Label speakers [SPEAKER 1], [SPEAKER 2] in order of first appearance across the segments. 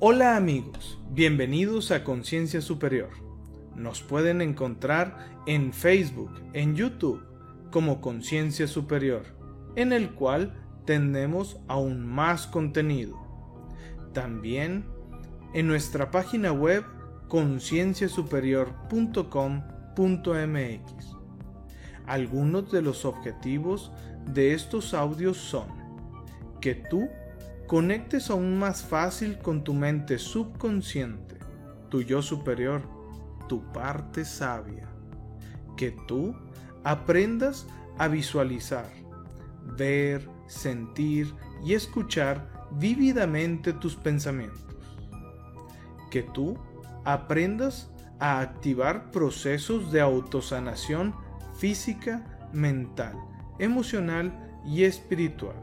[SPEAKER 1] Hola amigos, bienvenidos a Conciencia Superior. Nos pueden encontrar en Facebook, en YouTube, como Conciencia Superior, en el cual tendremos aún más contenido. También en nuestra página web concienciasuperior.com.mx. Algunos de los objetivos de estos audios son que tú conectes aún más fácil con tu mente subconsciente, tu yo superior, tu parte sabia, que tú aprendas a visualizar, ver, sentir y escuchar vívidamente tus pensamientos, que tú aprendas a activar procesos de autosanación física, mental, emocional y espiritual.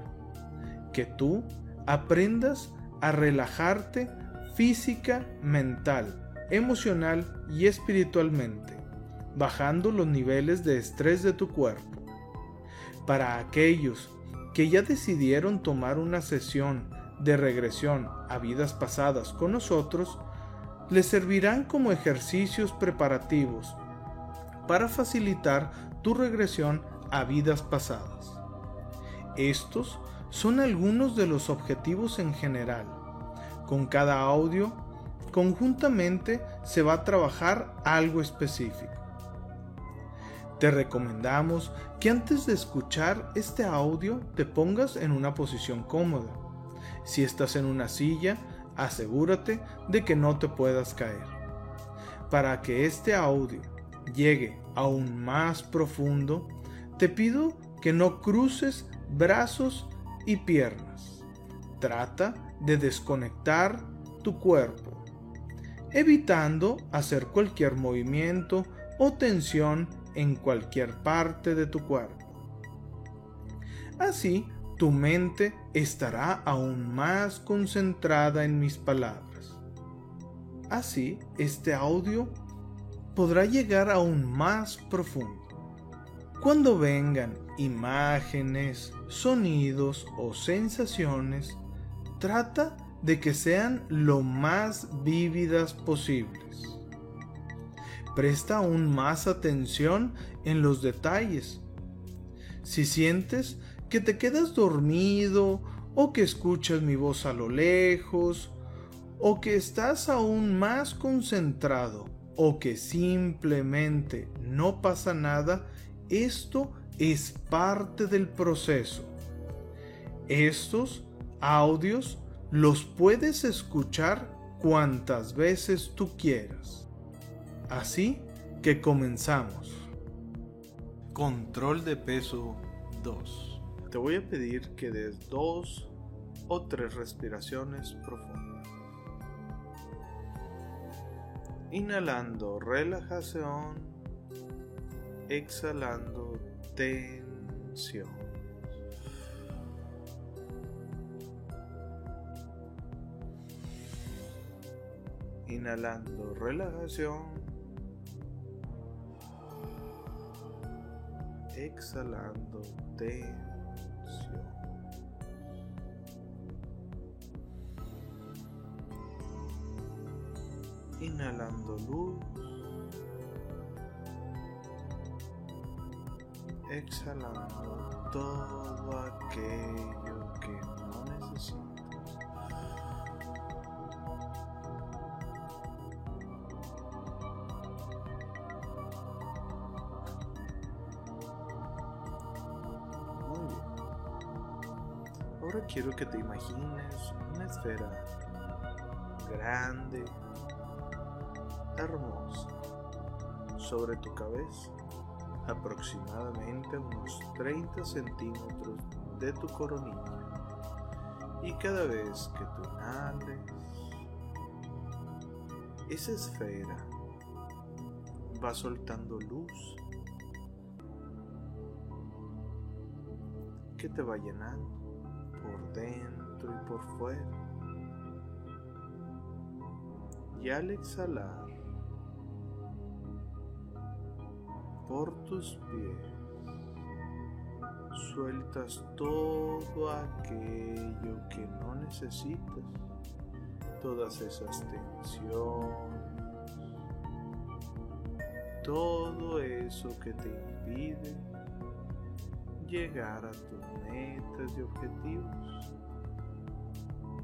[SPEAKER 1] Que tú aprendas a relajarte física, mental, emocional y espiritualmente, bajando los niveles de estrés de tu cuerpo. Para aquellos que ya decidieron tomar una sesión de regresión a vidas pasadas con nosotros, les servirán como ejercicios preparativos para facilitar tu regresión a vidas pasadas. Estos son algunos de los objetivos en general. Con cada audio, conjuntamente se va a trabajar algo específico. Te recomendamos que antes de escuchar este audio te pongas en una posición cómoda. Si estás en una silla, asegúrate de que no te puedas caer. Para que este audio llegue aún más profundo, te pido que no cruces brazos y piernas. Trata de desconectar tu cuerpo, evitando hacer cualquier movimiento o tensión en cualquier parte de tu cuerpo. Así, tu mente estará aún más concentrada en mis palabras. Así, este audio podrá llegar aún más profundo. Cuando vengan imágenes, sonidos o sensaciones, trata de que sean lo más vívidas posibles. Presta aún más atención en los detalles. Si sientes que te quedas dormido o que escuchas mi voz a lo lejos o que estás aún más concentrado o que simplemente no pasa nada, esto es parte del proceso. Estos audios los puedes escuchar cuantas veces tú quieras. Así que comenzamos. Control de peso 2. Te voy a pedir que des dos o tres respiraciones profundas. Inhalando relajación, exhalando tensión. Inhalando relajación, exhalando tensión. inhalando luz, exhalando todo aquello que no necesitas. Muy bien. Ahora quiero que te imagines una esfera grande hermosa sobre tu cabeza, aproximadamente unos 30 centímetros de tu coronilla. Y cada vez que tú inhales, esa esfera va soltando luz que te va llenando por dentro y por fuera. Y al exhalar, por tus pies. Sueltas todo aquello que no necesitas. todas esas tensiones, todo eso que te impide llegar a tus metas y objetivos,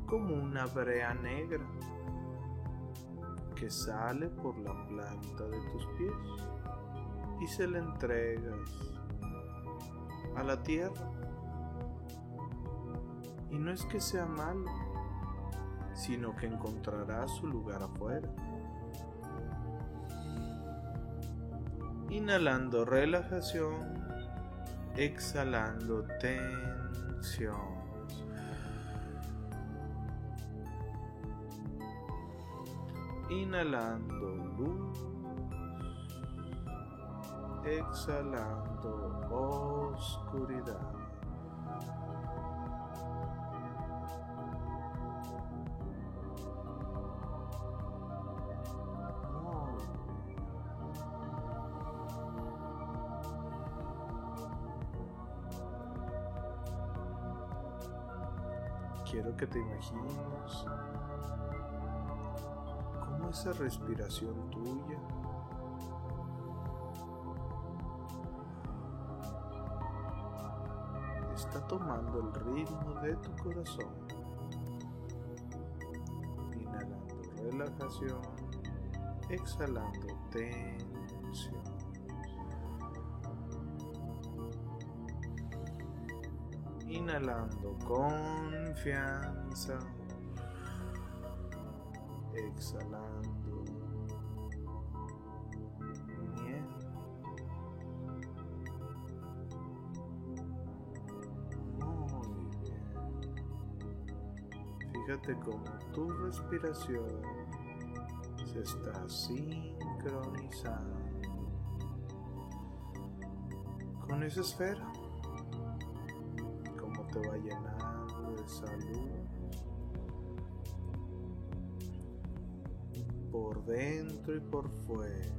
[SPEAKER 1] como una brea negra que sale por la planta de tus pies y se la entregas a la tierra. Y no es que sea malo, sino que encontrará su lugar afuera. Inhalando relajación, exhalando tensión. Inhalando luz, exhalando oscuridad. quiero que te imagines cómo esa respiración tuya tomando el ritmo de tu corazón. Inhalando relajación, exhalando tensión. Inhalando confianza. Exhalando Fíjate cómo tu respiración se está sincronizando con esa esfera. Te va llenando de salud. Por dentro y por fuera,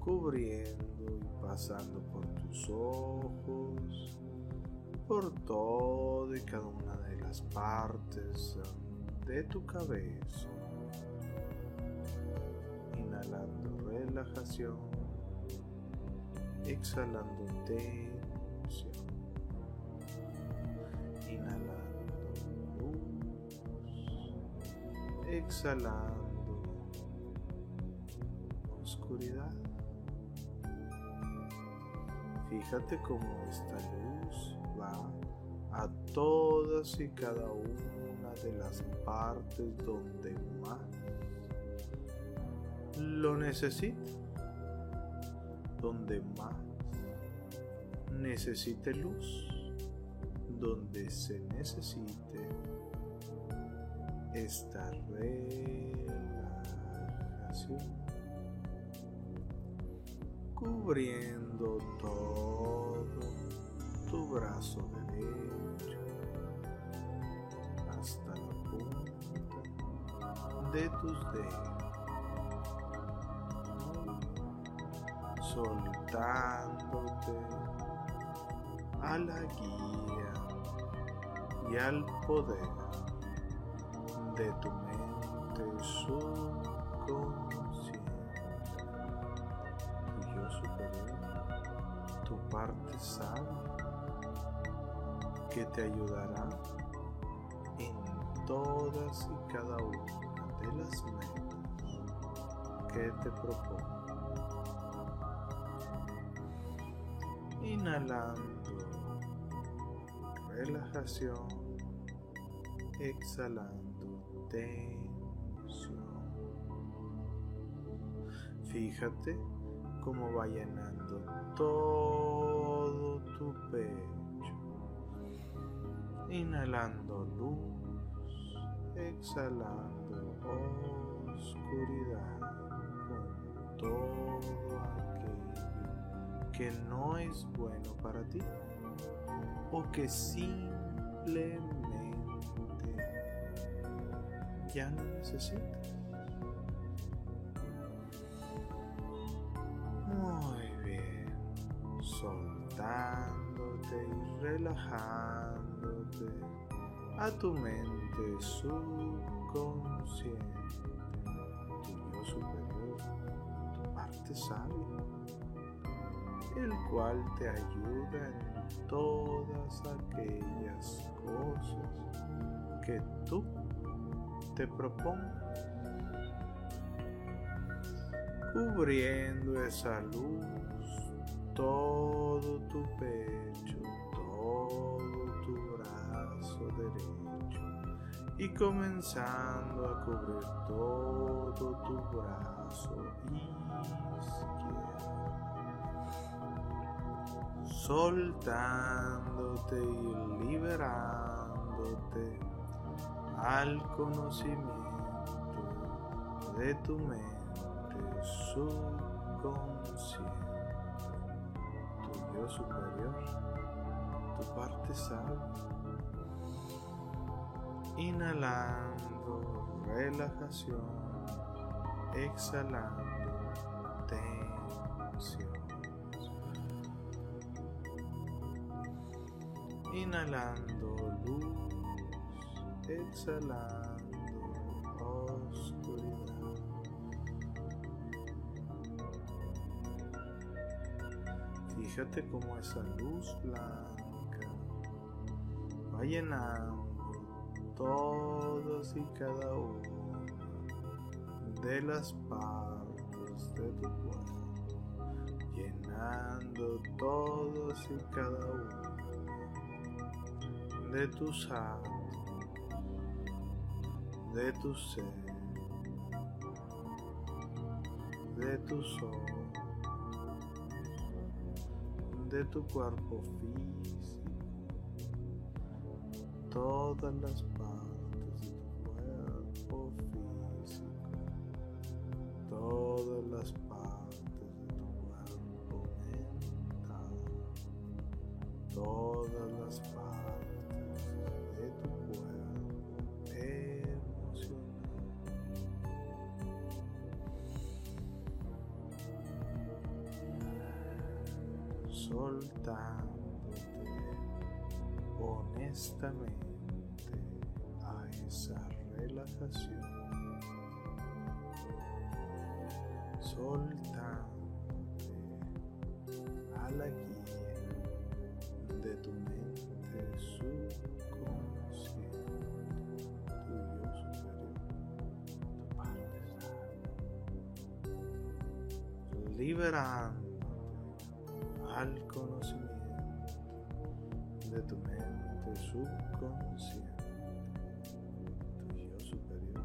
[SPEAKER 1] cubriendo y pasando por tus ojos, por todo y cada partes de tu cabeza. Inhalando relajación, exhalando tensión. exhalando oscuridad. Fíjate cómo esta luz va a todas y cada una de las partes donde más lo necesita, donde más necesite luz, donde se necesite esta relajación, cubriendo todo tu brazo de tus dedos, soltándote a la guía y al poder de tu mente subconsciente, tu yo superior, tu parte sabia, que te ayudará en todas y cada una las metas que te propongo. Inhalando. Relajación, exhalando. Fíjate cómo va llenando todo tu pecho. Inhalando luz, exhalando oscuridad con todo aquello que no es bueno para ti o que simplemente ya no necesitas. Muy bien, soltándote y relajándote a tu mente
[SPEAKER 2] mente subconsciente, tu yo superior, tu parte sabia, el cual te ayuda en todas aquellas cosas que tú te propongas, cubriendo esa luz todo tu pecho, todo tu brazo derecho y comenzando a cubrir todo tu brazo izquierdo, soltándote y liberándote al conocimiento de tu mente subconsciente superior, tu parte sabia. Inhalando relajación, exhalando tensión. Inhalando luz, exhalando Fíjate cómo esa luz blanca va llenando todas y cada una de las partes de tu cuerpo, llenando todos y cada uno de tus átomos, de tu ser, de tu sol de tu cuerpo físico, todas las soltándote honestamente a esa relajación, soltándote a la guía de tu mente subconsciente, tu yo superior, tu parte liberando subconsciente, tu yo superior.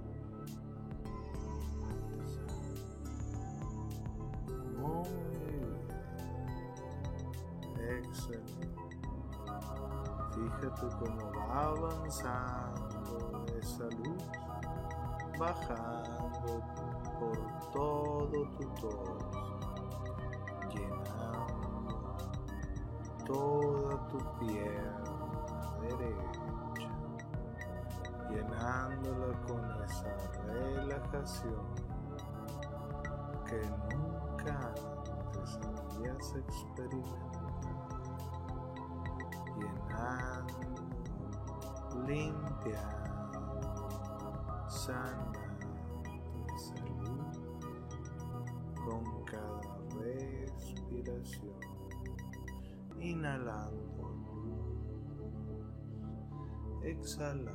[SPEAKER 2] Muy bien. Excelente. Fíjate cómo va avanzando esa luz, bajando por todo tu torso toda tu pierna derecha, llenándola con esa relajación que nunca antes habías experimentado, llenando, limpiando, sanando tu salud con cada respiración. Inhalando exhalando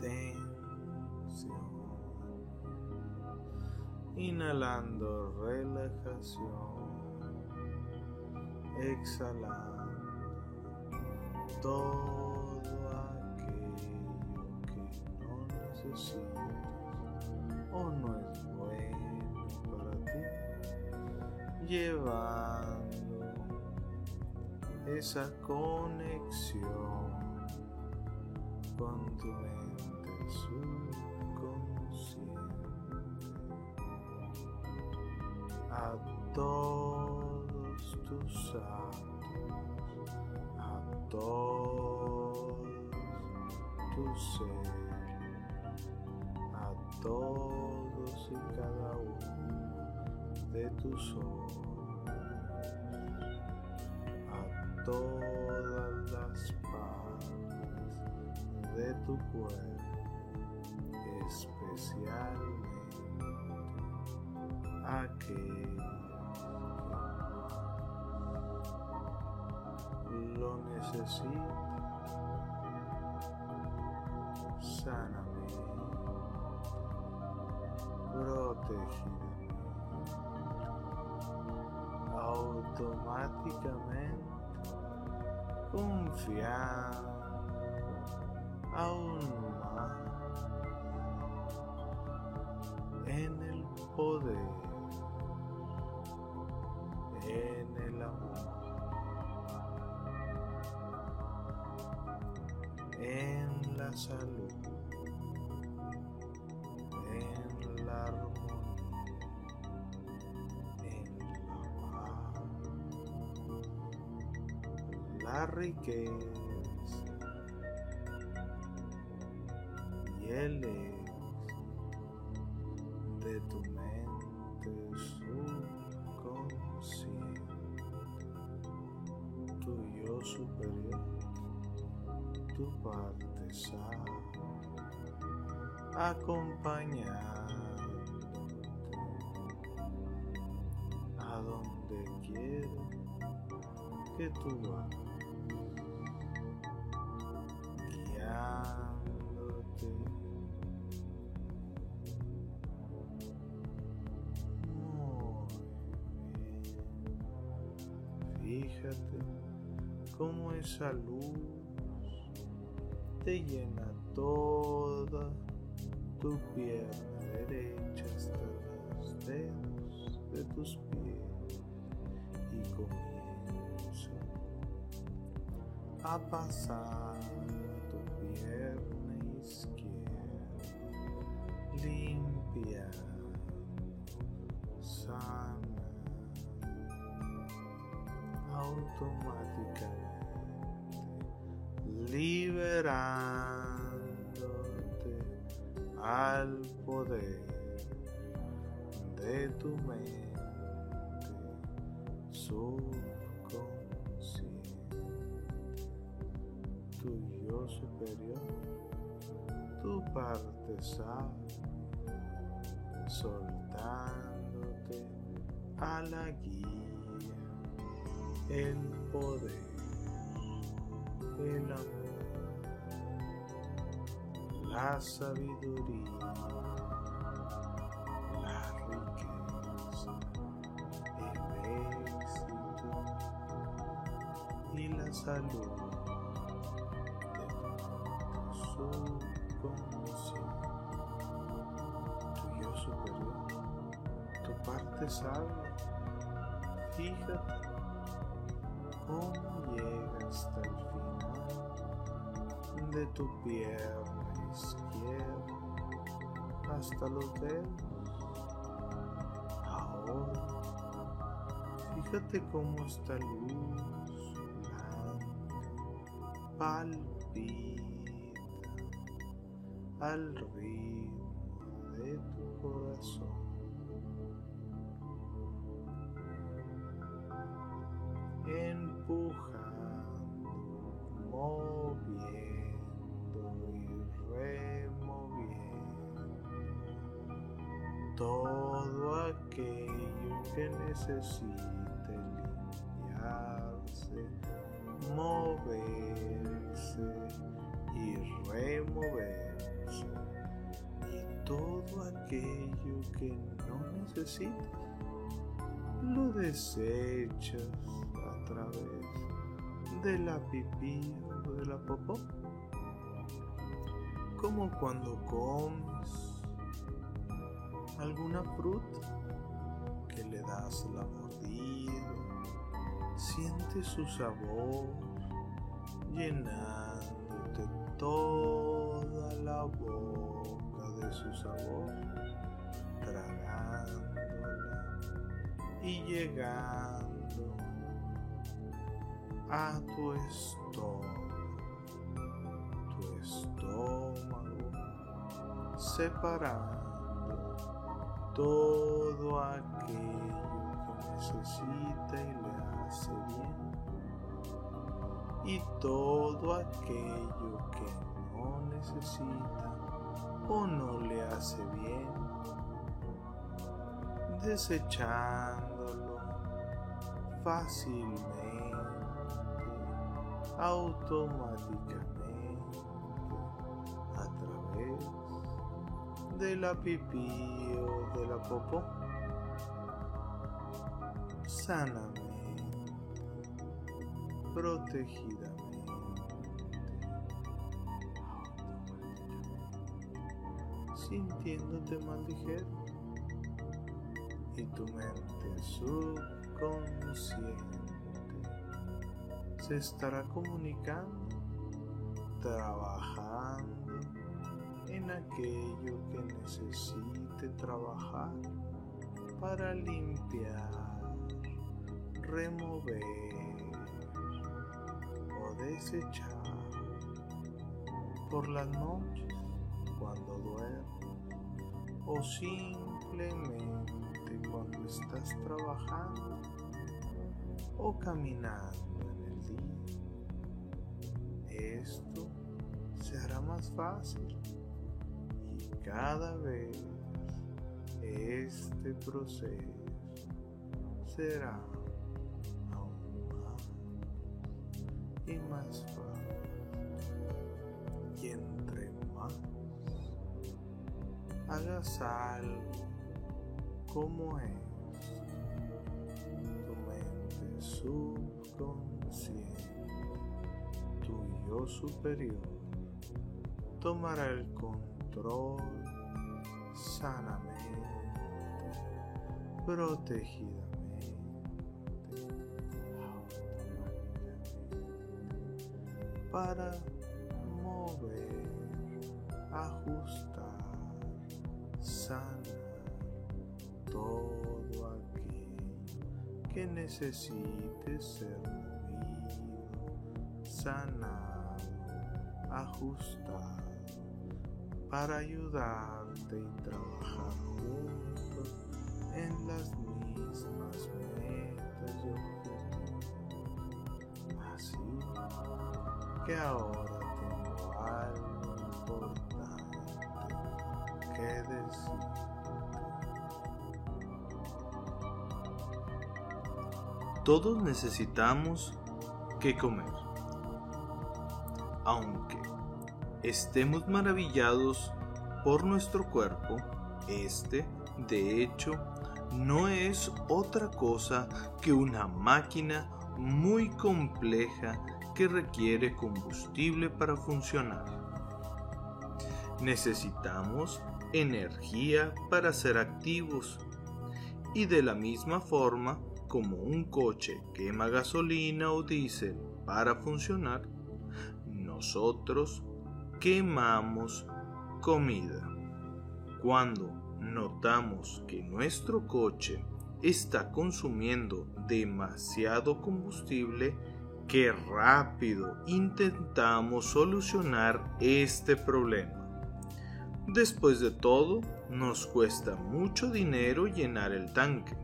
[SPEAKER 2] tensión, inhalando relajación, exhalando todo aquello que no necesitas o no es bueno para ti, llevar esa conexión con tu mente subconsciente a todos tus actos, a todos tus seres, a todos y cada uno de tus ojos todas las partes de tu cuerpo, especialmente aquellos que lo necesitan. Sáname, protegida automáticamente confiando aún más en el poder, en el amor, en la salud, la riqueza y ex de tu mente subconsciente, tu yo superior, tu parte sabia, acompañándote a donde quiera que tú vayas. Fíjate cómo esa luz te llena toda tu pierna derecha hasta los dedos de tus pies. Y comienza a pasar tu pierna izquierda, limpia, sana, automáticamente, liberándote al poder de tu mente subconsciente. Tu yo superior, tu parte sabia, soltándote a la guía, el poder, el amor, la sabiduría, la riqueza, el éxito y la salud subconsciente, tu yo superior, tu parte sabia. Fíjate cómo llega hasta el final de tu pierna izquierda hasta los dedos. Ahora, fíjate cómo esta luz blanca palpita al ritmo de tu corazón. Que necesite limpiarse, moverse y removerse. Y todo aquello que no necesitas lo desechas a través de la pipí o de la popó. Como cuando comes alguna fruta que le das la mordida siente su sabor llenándote toda la boca de su sabor, tragándola y llegando a tu estómago, tu estómago separando todo aquello que necesita y le hace bien. Y todo aquello que no necesita o no le hace bien, desechándolo fácilmente, automáticamente, de la pipí o de la popó. Sanamente, protegidamente, sintiéndote ligero y tu mente subconsciente se estará comunicando, trabajando en aquello que necesite trabajar para limpiar, remover o desechar por las noches cuando duermes o simplemente cuando estás trabajando o caminando en el día. Esto se hará más fácil cada vez este proceso será aún más y más fácil. Y entre más hagas algo como es tu mente subconsciente, tu yo superior, tomará el control sanamente, protegidamente, automáticamente, para mover, ajustar, sanar todo aquello que necesite ser movido, sanado, ajustado, para ayudarte y trabajar juntos en las mismas metas y objetivos. Así que ahora tengo algo importante que decir.
[SPEAKER 3] Todos necesitamos que comer. Aunque estemos maravillados por nuestro cuerpo, este, de hecho, no es otra cosa que una máquina muy compleja que requiere combustible para funcionar. Necesitamos energía para ser activos y de la misma forma como un coche quema gasolina o diésel para funcionar, nosotros quemamos comida. Cuando notamos que nuestro coche está consumiendo demasiado combustible, qué rápido intentamos solucionar este problema. Después de todo, nos cuesta mucho dinero llenar el tanque.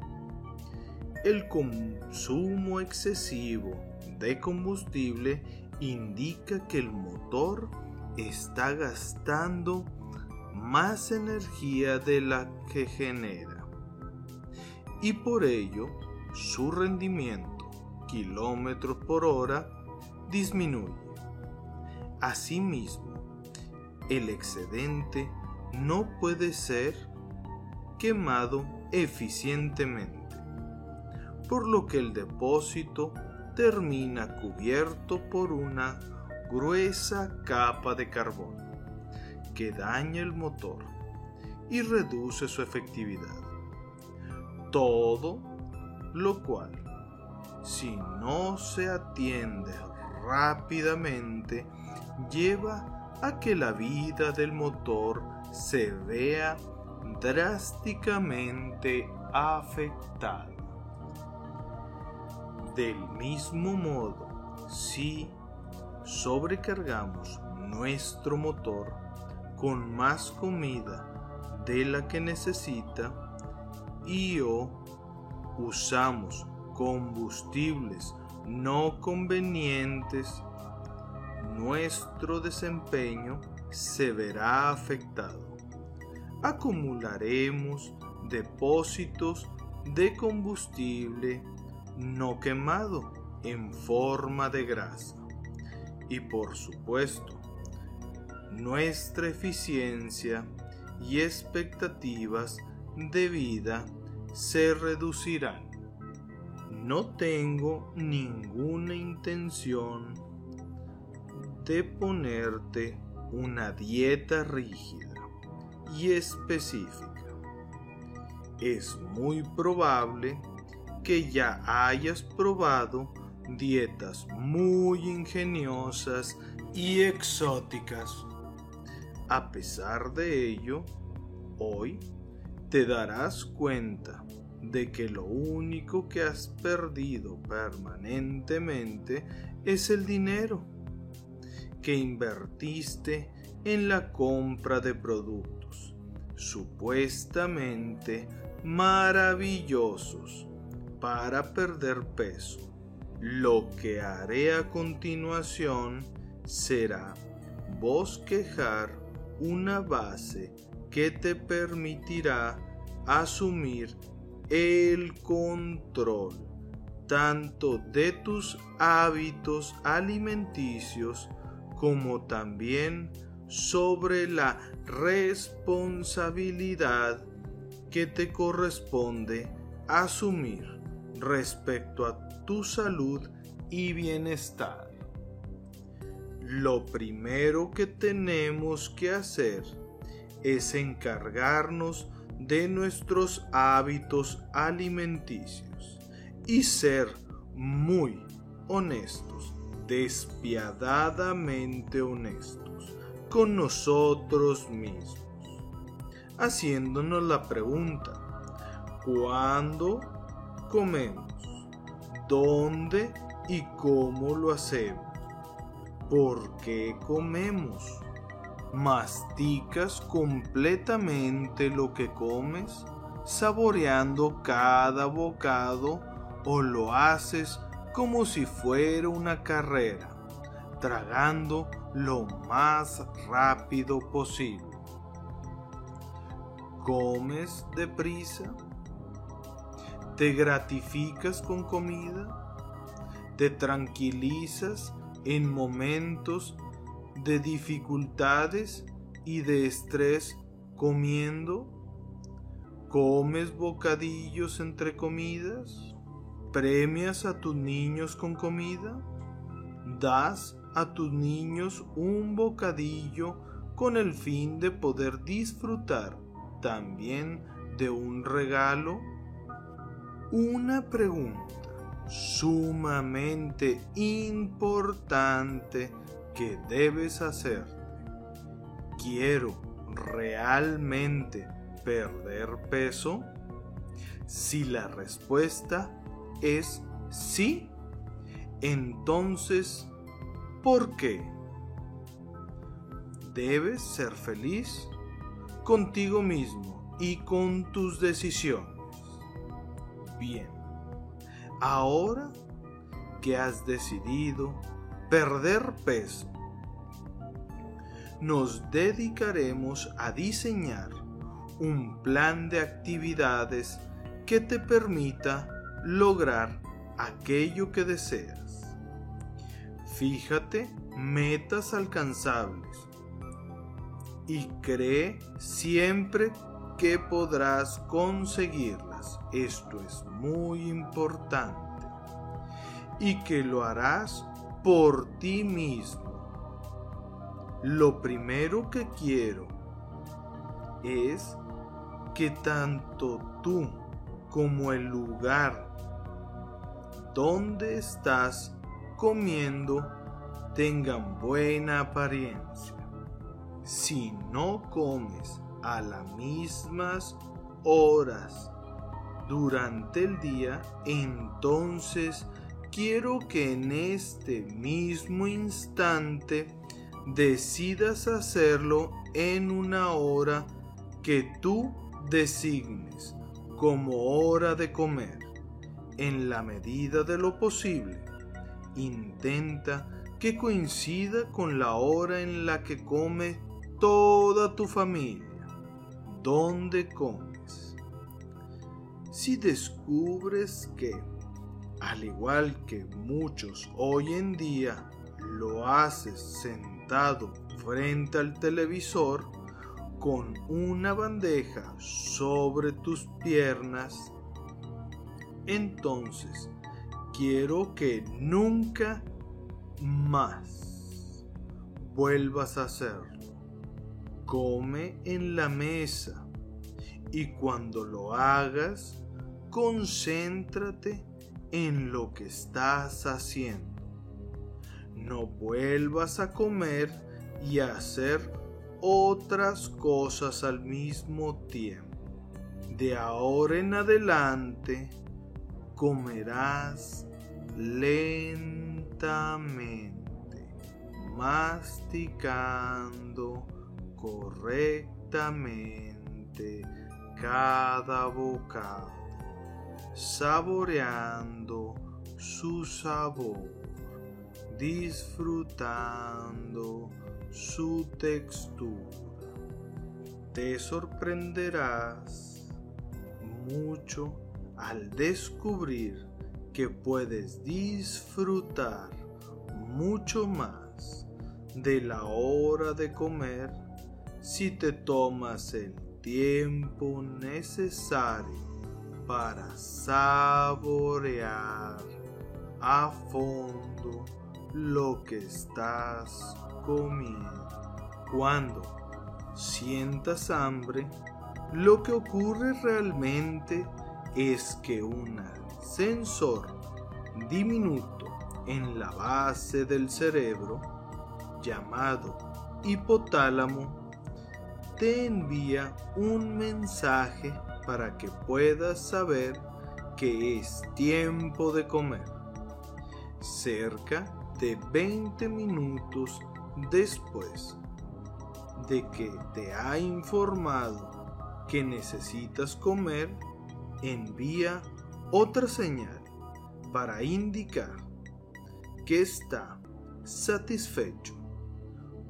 [SPEAKER 3] El consumo excesivo de combustible indica que el motor está gastando más energía de la que genera y por ello su rendimiento kilómetros por hora disminuye. Asimismo, el excedente no puede ser quemado eficientemente por lo que el depósito termina cubierto por una gruesa capa de carbón que daña el motor y reduce su efectividad. Todo lo cual, si no se atiende rápidamente, lleva a que la vida del motor se vea drásticamente afectada. Del mismo modo, si sobrecargamos nuestro motor con más comida de la que necesita y o usamos combustibles no convenientes, nuestro desempeño se verá afectado. Acumularemos depósitos de combustible no quemado en forma de grasa. Y por supuesto, nuestra eficiencia y expectativas de vida se reducirán. No tengo ninguna intención de ponerte una dieta rígida y específica. Es muy probable que ya hayas probado dietas muy ingeniosas y exóticas. A pesar de ello, hoy te darás cuenta de que lo único que has perdido permanentemente es el dinero que invertiste en la compra de productos supuestamente maravillosos para perder peso. Lo que haré a continuación será bosquejar una base que te permitirá asumir el control tanto de tus hábitos alimenticios como también sobre la responsabilidad que te corresponde asumir respecto a tu salud y bienestar. Lo primero que tenemos que hacer es encargarnos de nuestros hábitos alimenticios y ser muy honestos, despiadadamente honestos con nosotros mismos, haciéndonos la pregunta, ¿cuándo comemos? ¿Dónde y cómo lo hacemos? ¿Por qué comemos? masticas completamente lo que comes, saboreando cada bocado o lo haces como si fuera una carrera, tragando lo más rápido posible. ¿Comes deprisa? ¿Te gratificas con comida? ¿Te tranquilizas en momentos de dificultades y de estrés comiendo? ¿Comes bocadillos entre comidas? ¿Premias a tus niños con comida? ¿Das a tus niños un bocadillo con el fin de poder disfrutar también de un regalo? Una pregunta sumamente importante que debes hacer. ¿Quiero realmente perder peso? Si la respuesta es sí, entonces, ¿por qué? Debes ser feliz contigo mismo y con tus decisiones. Bien, ahora que has decidido perder peso. Nos dedicaremos a diseñar un plan de actividades que te permita lograr aquello que deseas. Fíjate metas alcanzables y cree siempre que podrás Esto es muy importante. Y que lo harás por ti mismo. Lo primero que quiero es que tanto tú como el lugar donde estás comiendo tengan buena apariencia. Si no comes a las mismas horas durante el día, entonces quiero que en este mismo instante decidas hacerlo en una hora que tú designes como hora de comer. En la medida de lo posible, intenta que coincida con la hora en la que come toda tu familia dónde comes. Si descubres que, al igual que muchos hoy en día, lo haces sentado frente al televisor con una bandeja sobre tus piernas, entonces quiero que nunca más vuelvas a hacerlo. Come en la mesa y cuando lo hagas, concéntrate en lo que estás haciendo. No vuelvas a comer y a hacer otras cosas al mismo tiempo. De ahora en adelante comerás lentamente, masticando correctamente cada bocado, saboreando su sabor, disfrutando su textura. Te sorprenderás mucho al descubrir que puedes disfrutar mucho más de la hora de comer si te tomas el tiempo necesario para saborear a fondo lo que estás comiendo. Cuando sientas hambre, lo que ocurre realmente es que un sensor diminuto en la base del cerebro, llamado hipotálamo, te envía un mensaje para que puedas saber que es tiempo de comer. Cerca de 20 minutos después de que te ha informado que necesitas comer, envía otra señal para indicar que está satisfecho,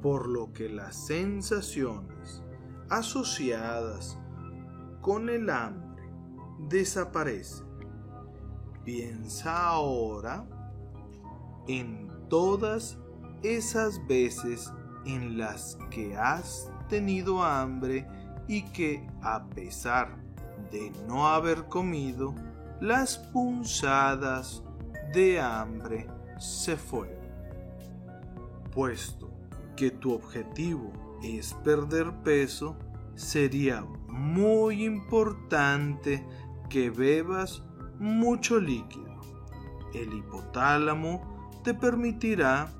[SPEAKER 3] por lo que las sensaciones asociadas con el hambre desaparecen. Piensa ahora en todas esas veces en las que has tenido hambre y que a pesar de no haber comido, las punzadas de hambre se fueron. Puesto que tu objetivo es perder peso, sería muy importante que bebas mucho líquido. El hipotálamo te permitirá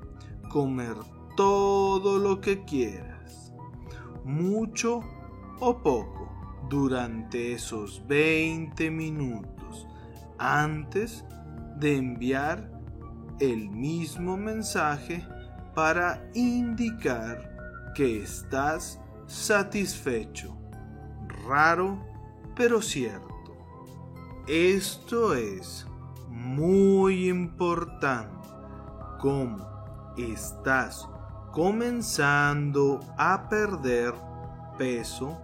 [SPEAKER 3] comer todo lo que quieras, mucho o poco, durante esos 20 minutos antes de enviar el mismo mensaje para indicar que estás satisfecho. Raro, pero cierto. Esto es muy importante. Como estás comenzando a perder peso,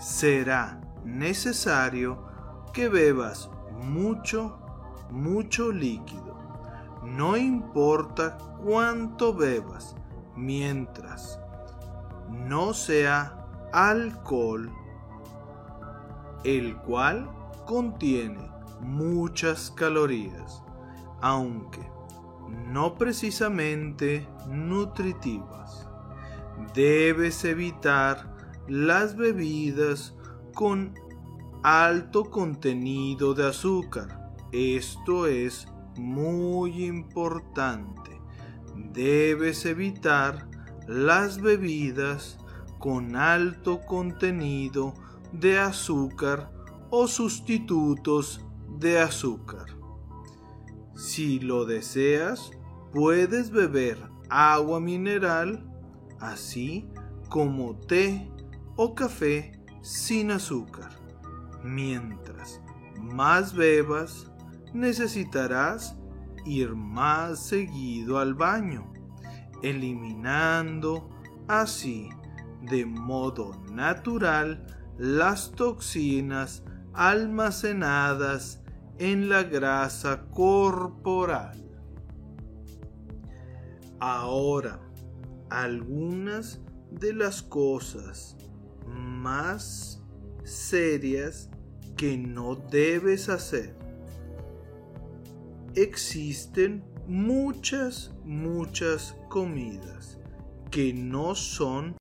[SPEAKER 3] será necesario que bebas mucho, mucho líquido. No importa cuánto bebas, mientras no sea alcohol, el cual contiene muchas calorías, aunque no precisamente nutritivas. Debes evitar las bebidas con alto contenido de azúcar. Esto es muy importante. Debes evitar las bebidas con alto contenido de azúcar o sustitutos de azúcar. Si lo deseas, puedes beber agua mineral, así como té o café sin azúcar. Mientras más bebas, necesitarás ir más seguido al baño, eliminando así de modo natural las toxinas almacenadas en la grasa corporal. Ahora, algunas de las cosas más serias que no debes hacer. Existen muchas, muchas comidas que no son